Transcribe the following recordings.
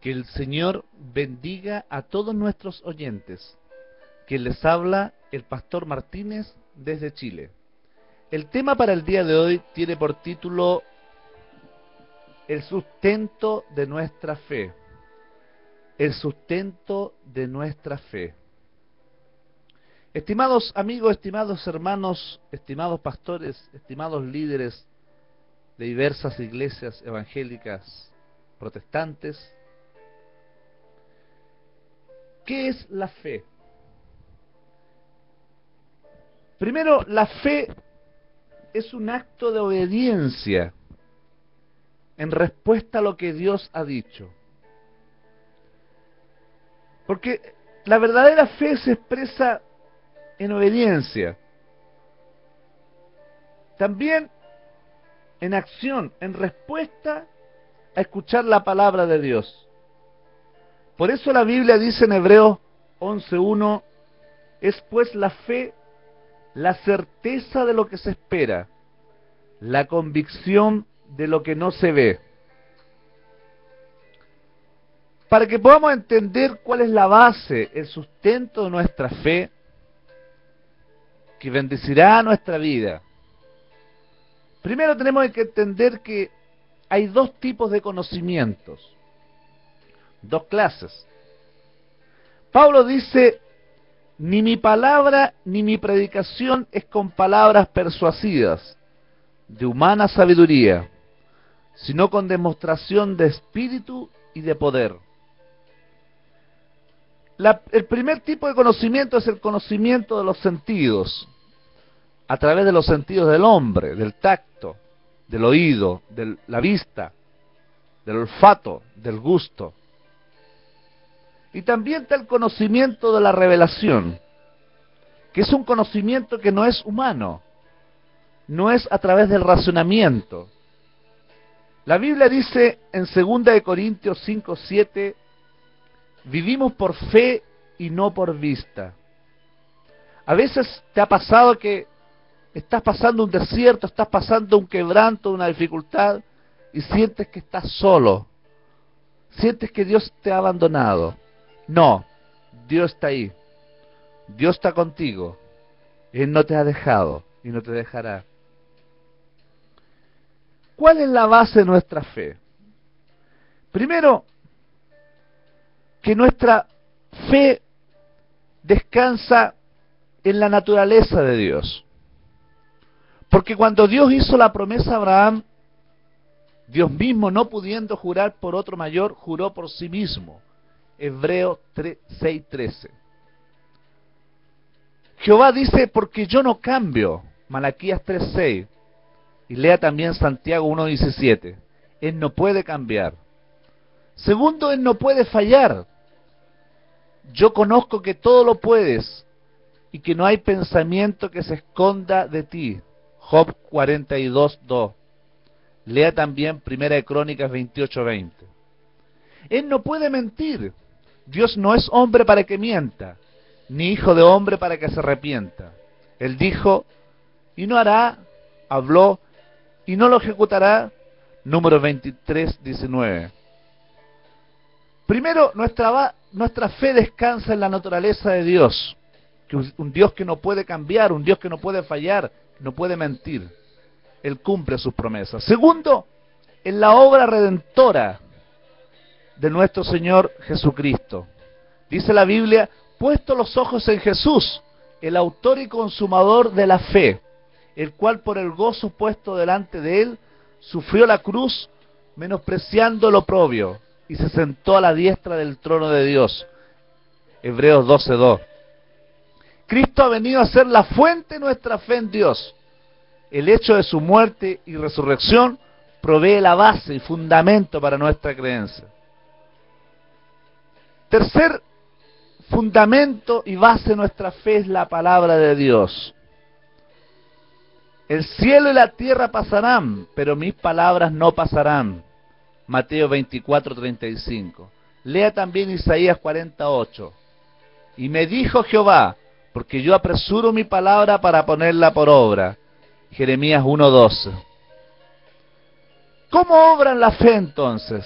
Que el Señor bendiga a todos nuestros oyentes. Que les habla el pastor Martínez desde Chile. El tema para el día de hoy tiene por título El sustento de nuestra fe. El sustento de nuestra fe. Estimados amigos, estimados hermanos, estimados pastores, estimados líderes de diversas iglesias evangélicas protestantes, ¿qué es la fe? Primero, la fe es un acto de obediencia en respuesta a lo que Dios ha dicho. Porque la verdadera fe se expresa en obediencia. También en acción, en respuesta a escuchar la palabra de Dios. Por eso la Biblia dice en Hebreos 11.1, es pues la fe la certeza de lo que se espera, la convicción de lo que no se ve. Para que podamos entender cuál es la base, el sustento de nuestra fe, que bendecirá nuestra vida. Primero tenemos que entender que hay dos tipos de conocimientos, dos clases. Pablo dice, ni mi palabra ni mi predicación es con palabras persuasivas, de humana sabiduría, sino con demostración de espíritu y de poder. el primer tipo de conocimiento es el conocimiento de los sentidos, a través de los sentidos del hombre, del tacto, del oído, de la vista, del olfato, del gusto. Y también está el conocimiento de la revelación, que es un conocimiento que no es humano, no es a través del razonamiento. La Biblia dice en 2 de Corintios 5, 7, vivimos por fe y no por vista. A veces te ha pasado que estás pasando un desierto, estás pasando un quebranto, una dificultad, y sientes que estás solo. Sientes que Dios te ha abandonado. No, Dios está ahí. Dios está contigo. Él no te ha dejado y no te dejará. ¿Cuál es la base de nuestra fe? Primero, que nuestra fe descansa en la naturaleza de Dios. Porque cuando Dios hizo la promesa a Abraham, Dios mismo, no pudiendo jurar por otro mayor, juró por sí mismo. Hebreo 6:13. Jehová dice, porque yo no cambio. Malaquías 3:6. Y lea también Santiago 1:17. Él no puede cambiar. Segundo, Él no puede fallar. Yo conozco que todo lo puedes y que no hay pensamiento que se esconda de ti. Job 42:2. Lea también Primera de Crónicas 28:20. Él no puede mentir. Dios no es hombre para que mienta, ni hijo de hombre para que se arrepienta. Él dijo, y no hará, habló, y no lo ejecutará. Número 23, 19. Primero, nuestra, nuestra fe descansa en la naturaleza de Dios, que un Dios que no puede cambiar, un Dios que no puede fallar, no puede mentir. Él cumple sus promesas. Segundo, en la obra redentora de nuestro Señor Jesucristo. Dice la Biblia, puesto los ojos en Jesús, el autor y consumador de la fe, el cual por el gozo puesto delante de él, sufrió la cruz, menospreciando lo propio, y se sentó a la diestra del trono de Dios. Hebreos 12.2. Cristo ha venido a ser la fuente de nuestra fe en Dios. El hecho de su muerte y resurrección provee la base y fundamento para nuestra creencia. Tercer fundamento y base de nuestra fe es la palabra de Dios. El cielo y la tierra pasarán, pero mis palabras no pasarán. Mateo 24, 35. Lea también Isaías 48. Y me dijo Jehová, porque yo apresuro mi palabra para ponerla por obra. Jeremías 1.12. ¿Cómo obran la fe entonces?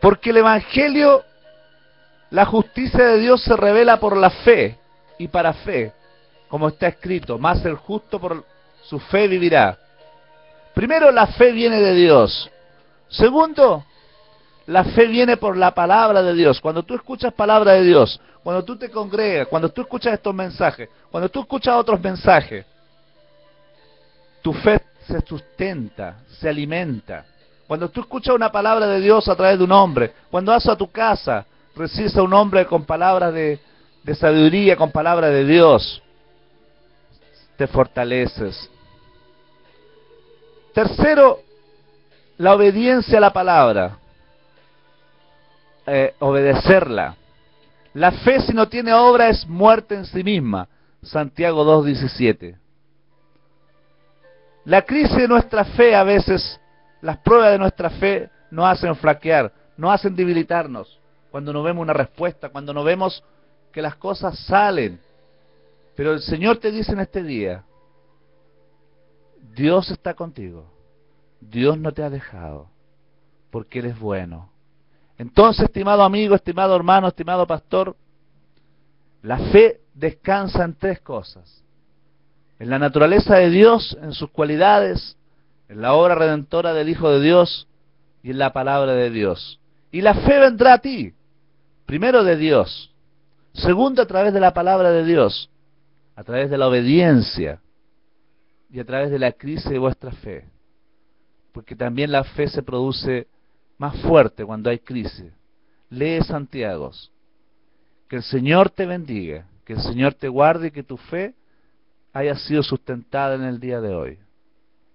Porque el Evangelio, la justicia de Dios se revela por la fe y para fe, como está escrito, más el justo por su fe vivirá. Primero, la fe viene de Dios. Segundo, la fe viene por la palabra de Dios. Cuando tú escuchas palabra de Dios, cuando tú te congregas, cuando tú escuchas estos mensajes, cuando tú escuchas otros mensajes, tu fe se sustenta, se alimenta. Cuando tú escuchas una palabra de Dios a través de un hombre, cuando vas a tu casa, recibes a un hombre con palabras de, sabiduría, con palabras de Dios, te fortaleces. Tercero, la obediencia a la palabra. Eh, obedecerla. La fe si no tiene obra es muerte en sí misma. Santiago 2.17. La crisis de nuestra fe a veces, las pruebas de nuestra fe nos hacen flaquear, nos hacen debilitarnos. Cuando no vemos una respuesta, cuando no vemos que las cosas salen. Pero el Señor te dice en este día, Dios está contigo. Dios no te ha dejado, porque Él es bueno. Entonces, estimado amigo, estimado hermano, estimado pastor, la fe descansa en tres cosas. En la naturaleza de Dios, en sus cualidades, en la obra redentora del Hijo de Dios y en la palabra de Dios. Y la fe vendrá a ti, primero de Dios, segundo a través de la palabra de Dios, a través de la obediencia y a través de la crisis de vuestra fe. Porque también la fe se produce más fuerte cuando hay crisis. Lee Santiago. Que el Señor te bendiga, que el Señor te guarde y que tu fe haya sido sustentada en el día de hoy.